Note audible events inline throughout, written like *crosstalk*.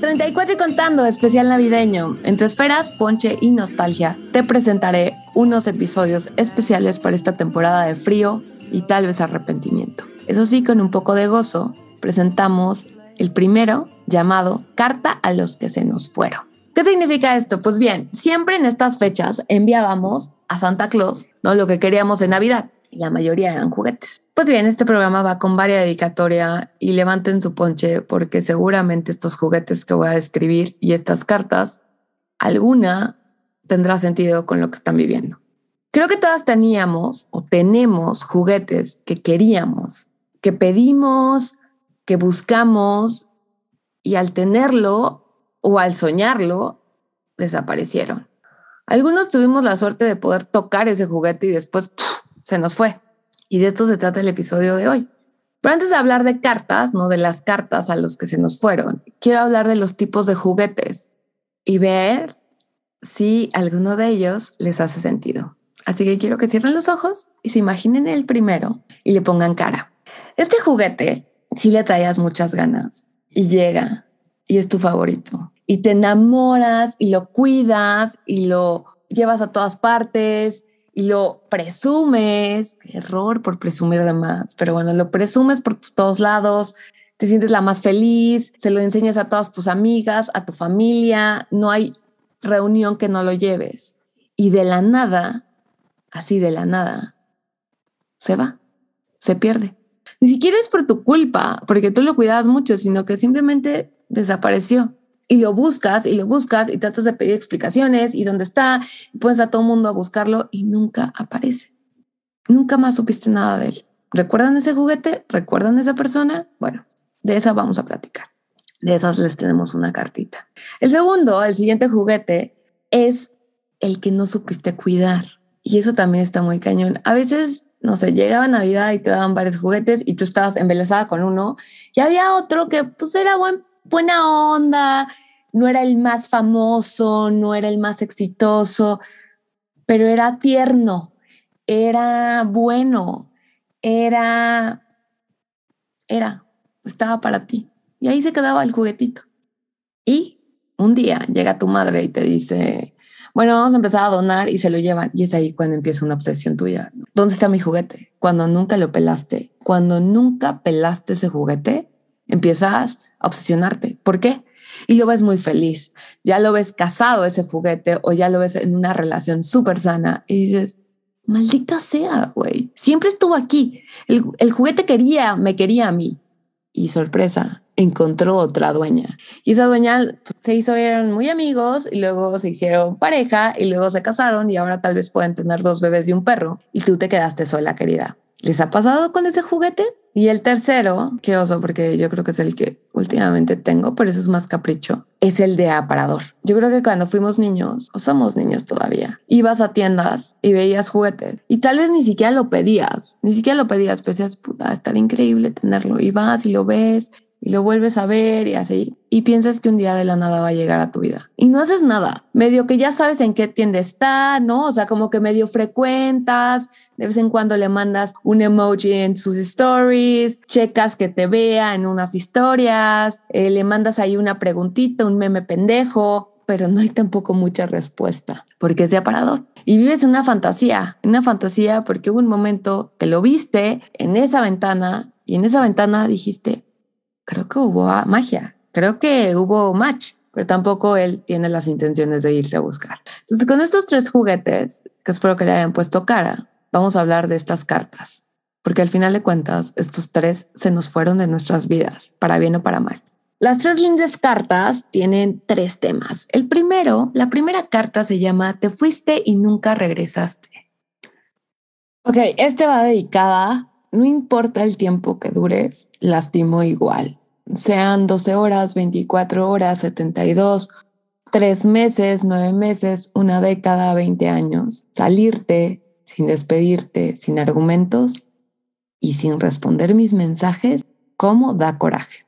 34 y contando, especial navideño. Entre esferas, ponche y nostalgia, te presentaré unos episodios especiales para esta temporada de frío y tal vez arrepentimiento. Eso sí, con un poco de gozo, presentamos el primero llamado Carta a los que se nos fueron. ¿Qué significa esto? Pues bien, siempre en estas fechas enviábamos a Santa Claus ¿no? lo que queríamos en Navidad. La mayoría eran juguetes. Pues bien, este programa va con varias dedicatoria y levanten su ponche porque seguramente estos juguetes que voy a describir y estas cartas, alguna tendrá sentido con lo que están viviendo. Creo que todas teníamos o tenemos juguetes que queríamos, que pedimos, que buscamos y al tenerlo o al soñarlo, desaparecieron. Algunos tuvimos la suerte de poder tocar ese juguete y después se nos fue. Y de esto se trata el episodio de hoy. Pero antes de hablar de cartas, no de las cartas a los que se nos fueron, quiero hablar de los tipos de juguetes y ver si alguno de ellos les hace sentido. Así que quiero que cierren los ojos y se imaginen el primero y le pongan cara. Este juguete, si le traías muchas ganas y llega y es tu favorito y te enamoras y lo cuidas y lo llevas a todas partes y lo presumes, error por presumir de más, pero bueno, lo presumes por todos lados, te sientes la más feliz, se lo enseñas a todas tus amigas, a tu familia, no hay reunión que no lo lleves. Y de la nada, así de la nada, se va, se pierde. Ni siquiera es por tu culpa, porque tú lo cuidabas mucho, sino que simplemente desapareció y lo buscas y lo buscas y tratas de pedir explicaciones y dónde está, y pones a todo el mundo a buscarlo y nunca aparece. Nunca más supiste nada de él. ¿Recuerdan ese juguete? ¿Recuerdan esa persona? Bueno, de esa vamos a platicar. De esas les tenemos una cartita. El segundo, el siguiente juguete, es el que no supiste cuidar. Y eso también está muy cañón. A veces, no sé, llegaba Navidad y te daban varios juguetes y tú estabas embelesada con uno y había otro que pues era buen buena onda, no era el más famoso, no era el más exitoso, pero era tierno, era bueno, era, era, estaba para ti. Y ahí se quedaba el juguetito. Y un día llega tu madre y te dice, bueno, vamos a empezar a donar y se lo llevan. Y es ahí cuando empieza una obsesión tuya. ¿Dónde está mi juguete? Cuando nunca lo pelaste. Cuando nunca pelaste ese juguete, empiezas obsesionarte. ¿Por qué? Y lo ves muy feliz. Ya lo ves casado ese juguete o ya lo ves en una relación súper sana y dices, maldita sea, güey. Siempre estuvo aquí. El, juguete quería, me quería a mí. Y sorpresa, encontró otra dueña. Y esa dueña pues, se hizo, eran muy amigos y luego se hicieron pareja y luego se casaron y ahora tal vez pueden tener dos bebés y un perro. Y tú te quedaste sola, querida. ¿Les ha pasado con ese juguete? Y el tercero, que oso, porque yo creo que es el que últimamente tengo, pero eso es más capricho, es el de aparador. Yo creo que cuando fuimos niños, o somos niños todavía, ibas a tiendas y veías juguetes y tal vez ni siquiera lo pedías, ni siquiera lo pedías, pero decías, puta, estar increíble tenerlo. Y vas y lo ves y lo vuelves a ver y así, y piensas que un día de la nada va a llegar a tu vida. Y no haces nada, medio que ya sabes en qué tienda está, ¿no? O sea, como que medio frecuentas, de vez en cuando le mandas un emoji en sus stories, checas que te vea en unas historias, eh, le mandas ahí una preguntita, un meme pendejo, pero no hay tampoco mucha respuesta, porque es de aparador. Y vives una fantasía, una fantasía porque hubo un momento que lo viste en esa ventana y en esa ventana dijiste, creo que hubo magia, creo que hubo match, pero tampoco él tiene las intenciones de irse a buscar. Entonces, con estos tres juguetes, que espero que le hayan puesto cara, vamos a hablar de estas cartas, porque al final de cuentas, estos tres se nos fueron de nuestras vidas, para bien o para mal. Las tres lindas cartas tienen tres temas. El primero, la primera carta se llama Te fuiste y nunca regresaste. Ok, este va dedicada, no importa el tiempo que dures, lastimo igual sean 12 horas, 24 horas, 72, tres meses, nueve meses, una década, 20 años, salirte sin despedirte, sin argumentos y sin responder mis mensajes, ¿cómo da coraje?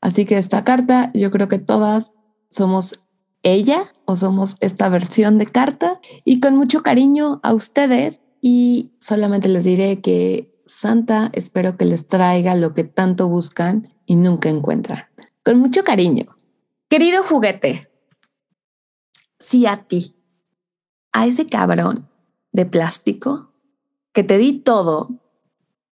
Así que esta carta, yo creo que todas somos ella o somos esta versión de carta y con mucho cariño a ustedes y solamente les diré que Santa espero que les traiga lo que tanto buscan y nunca encuentran. Con mucho cariño. Querido juguete, si a ti, a ese cabrón de plástico que te di todo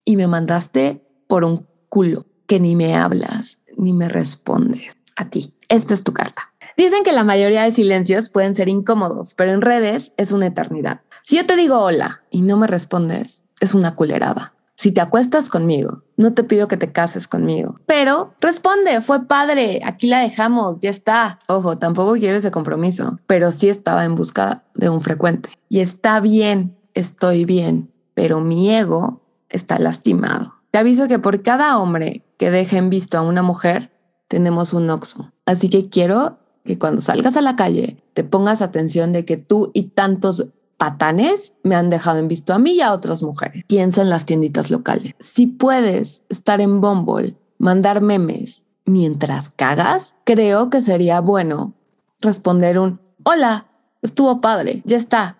y me mandaste por un culo que ni me hablas ni me respondes a ti. Esta es tu carta. Dicen que la mayoría de silencios pueden ser incómodos, pero en redes es una eternidad. Si yo te digo hola y no me respondes, es una culerada. Si te acuestas conmigo, no te pido que te cases conmigo, pero responde, fue padre, aquí la dejamos, ya está. Ojo, tampoco quiero ese compromiso, pero sí estaba en busca de un frecuente. Y está bien, estoy bien, pero mi ego está lastimado. Te aviso que por cada hombre que deje en visto a una mujer, tenemos un oxo. Así que quiero que cuando salgas a la calle te pongas atención de que tú y tantos patanes me han dejado en visto a mí y a otras mujeres. Piensa en las tienditas locales. Si puedes estar en Bumble, mandar memes mientras cagas, creo que sería bueno responder un hola, estuvo padre, ya está.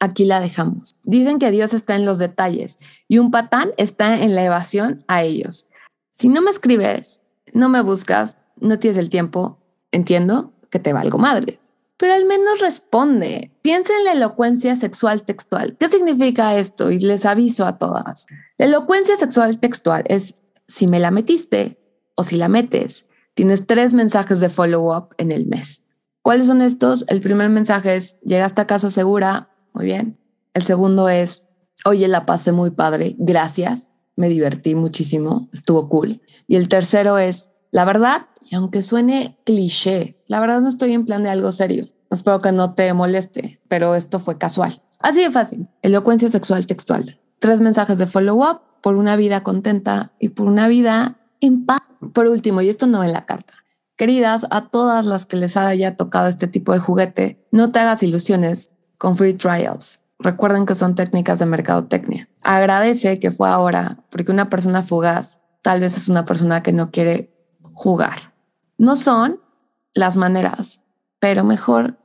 Aquí la dejamos. Dicen que Dios está en los detalles y un patán está en la evasión a ellos. Si no me escribes, no me buscas, no tienes el tiempo, entiendo que te valgo madres pero al menos responde. Piensa en la elocuencia sexual textual. ¿Qué significa esto? Y les aviso a todas. La elocuencia sexual textual es si me la metiste o si la metes. Tienes tres mensajes de follow-up en el mes. ¿Cuáles son estos? El primer mensaje es, llegaste a casa segura, muy bien. El segundo es, oye, la pasé muy padre, gracias, me divertí muchísimo, estuvo cool. Y el tercero es, la verdad, y aunque suene cliché, la verdad no estoy en plan de algo serio. Espero que no te moleste, pero esto fue casual. Así de fácil. Elocuencia sexual textual. Tres mensajes de follow-up por una vida contenta y por una vida en paz. Por último, y esto no en la carta. Queridas, a todas las que les haya tocado este tipo de juguete, no te hagas ilusiones con free trials. Recuerden que son técnicas de mercadotecnia. Agradece que fue ahora, porque una persona fugaz tal vez es una persona que no quiere jugar. No son las maneras, pero mejor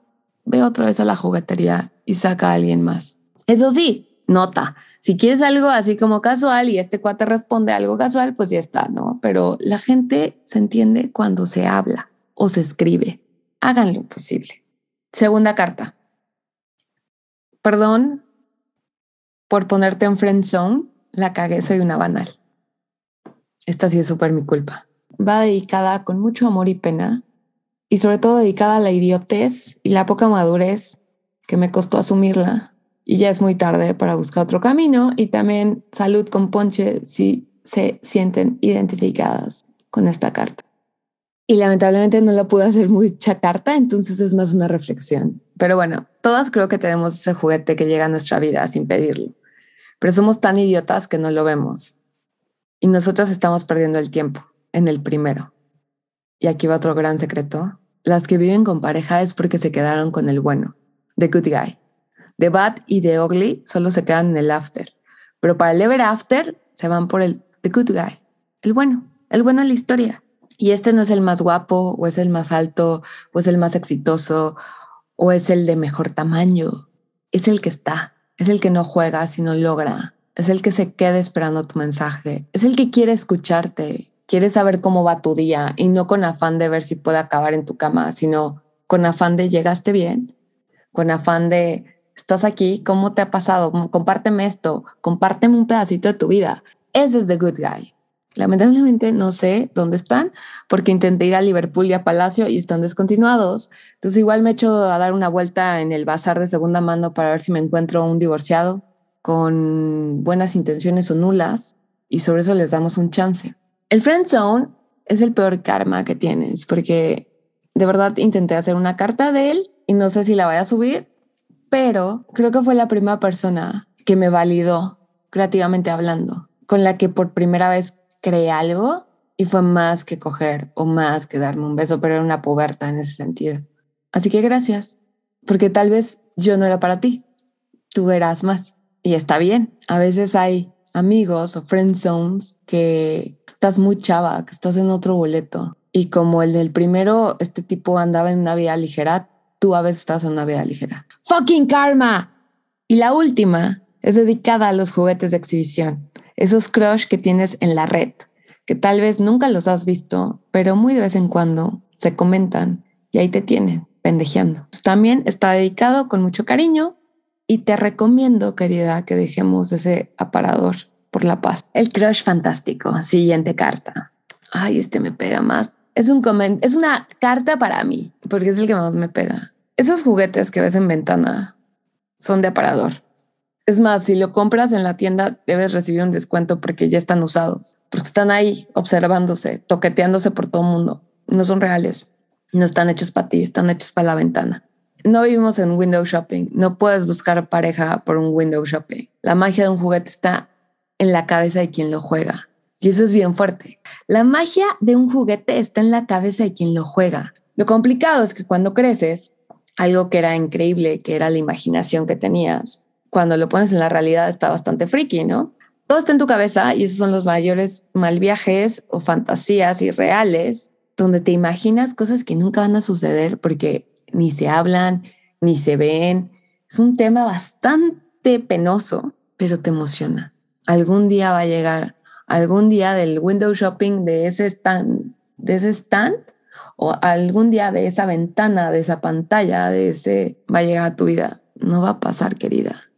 ve otra vez a la juguetería y saca a alguien más. Eso sí, nota, si quieres algo así como casual y este cuate responde algo casual, pues ya está, ¿no? Pero la gente se entiende cuando se habla o se escribe. Hagan lo posible. Segunda carta. Perdón por ponerte en friend zone, la cagué, soy una banal. Esta sí es súper mi culpa va dedicada con mucho amor y pena, y sobre todo dedicada a la idiotez y la poca madurez que me costó asumirla. Y ya es muy tarde para buscar otro camino y también salud con ponche si se sienten identificadas con esta carta. Y lamentablemente no la pude hacer mucha carta, entonces es más una reflexión. Pero bueno, todas creo que tenemos ese juguete que llega a nuestra vida sin pedirlo. Pero somos tan idiotas que no lo vemos. Y nosotras estamos perdiendo el tiempo en el primero. Y aquí va otro gran secreto. Las que viven con pareja es porque se quedaron con el bueno, the good guy. The bad y the ugly solo se quedan en el after. Pero para el ever after se van por el the good guy, el bueno, el bueno en la historia. Y este no es el más guapo, o es el más alto, o es el más exitoso, o es el de mejor tamaño. Es el que está, es el que no juega, sino logra. Es el que se queda esperando tu mensaje. Es el que quiere escucharte quieres saber cómo va tu día y no con afán de ver si puede acabar en tu cama, sino con afán de llegaste bien, con afán de estás aquí, ¿cómo te ha pasado? Compárteme esto, compárteme un pedacito de tu vida. Ese es The Good Guy. Lamentablemente no sé dónde están porque intenté ir a Liverpool y a Palacio y están descontinuados. Entonces igual me echo a dar una vuelta en el bazar de segunda mano para ver si me encuentro un divorciado con buenas intenciones o nulas y sobre eso les damos un chance. El friend zone es el peor karma que tienes, porque de verdad intenté hacer una carta de él y no sé si la voy a subir, pero creo que fue la primera persona que me validó creativamente hablando, con la que por primera vez creé algo y fue más que coger o más que darme un beso, pero era una puberta en ese sentido. Así que gracias, porque tal vez yo no era para ti, tú eras más y está bien. A veces hay amigos o friend zones que estás muy chava, que estás en otro boleto. Y como el del primero, este tipo andaba en una vida ligera, tú a veces estás en una vida ligera. ¡Fucking karma! Y la última es dedicada a los juguetes de exhibición, esos crush que tienes en la red, que tal vez nunca los has visto, pero muy de vez en cuando se comentan y ahí te tienen, pendejeando. Pues también está dedicado con mucho cariño y te recomiendo, querida, que dejemos ese aparador por la paz. El crush fantástico. Siguiente carta. Ay, este me pega más. Es un es una carta para mí, porque es el que más me pega. Esos juguetes que ves en ventana son de aparador. Es más, si lo compras en la tienda, debes recibir un descuento porque ya están usados, porque están ahí observándose, toqueteándose por todo el mundo. No son reales, no están hechos para ti, están hechos para la ventana. No vivimos en window shopping, no puedes buscar pareja por un window shopping. La magia de un juguete está en la cabeza de quien lo juega. Y eso es bien fuerte. La magia de un juguete está en la cabeza de quien lo juega. Lo complicado es que cuando creces, algo que era increíble, que era la imaginación que tenías, cuando lo pones en la realidad está bastante friki, ¿no? Todo está en tu cabeza y esos son los mayores mal viajes o fantasías irreales donde te imaginas cosas que nunca van a suceder porque ni se hablan, ni se ven. Es un tema bastante penoso, pero te emociona. Algún día va a llegar, algún día del window shopping de ese stand, de ese stand o algún día de esa ventana, de esa pantalla, de ese va a llegar a tu vida. No va a pasar, querida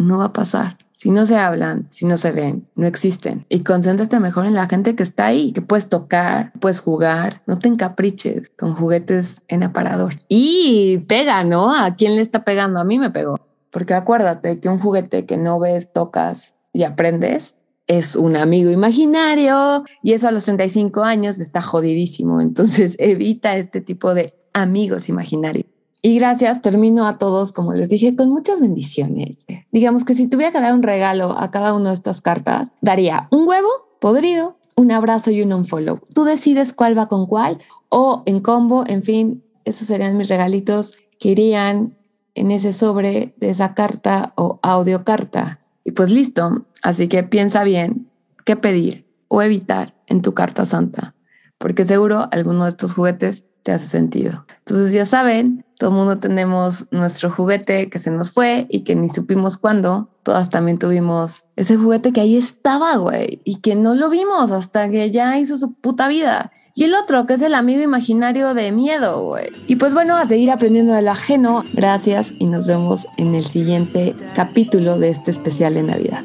no va a pasar. Si no se hablan, si no se ven, no existen. Y concéntrate mejor en la gente que está ahí, que puedes tocar, puedes jugar. No te encapriches con juguetes en aparador. Y pega, ¿no? ¿A quién le está pegando? A mí me pegó. Porque acuérdate que un juguete que no ves, tocas y aprendes es un amigo imaginario y eso a los 35 años está jodidísimo. Entonces *laughs* evita este tipo de amigos imaginarios. Y gracias, termino a todos, como les dije, con muchas bendiciones. Digamos que si tuviera que dar un regalo a cada una de estas cartas, daría un huevo podrido, un abrazo y un unfollow. Tú decides cuál va con cuál o en combo, en fin, esos serían mis regalitos que irían en ese sobre de esa carta o audio carta. Y pues listo, así que piensa bien qué pedir o evitar en tu carta santa, porque seguro alguno de estos juguetes te hace sentido. Entonces ya saben, todo el mundo tenemos nuestro juguete que se nos fue y que ni supimos cuándo. Todas también tuvimos ese juguete que ahí estaba, güey, y que no lo vimos hasta que ya hizo su puta vida. Y el otro, que es el amigo imaginario de miedo, güey. Y pues bueno, a seguir aprendiendo de ajeno. Gracias y nos vemos en el siguiente capítulo de este especial de Navidad.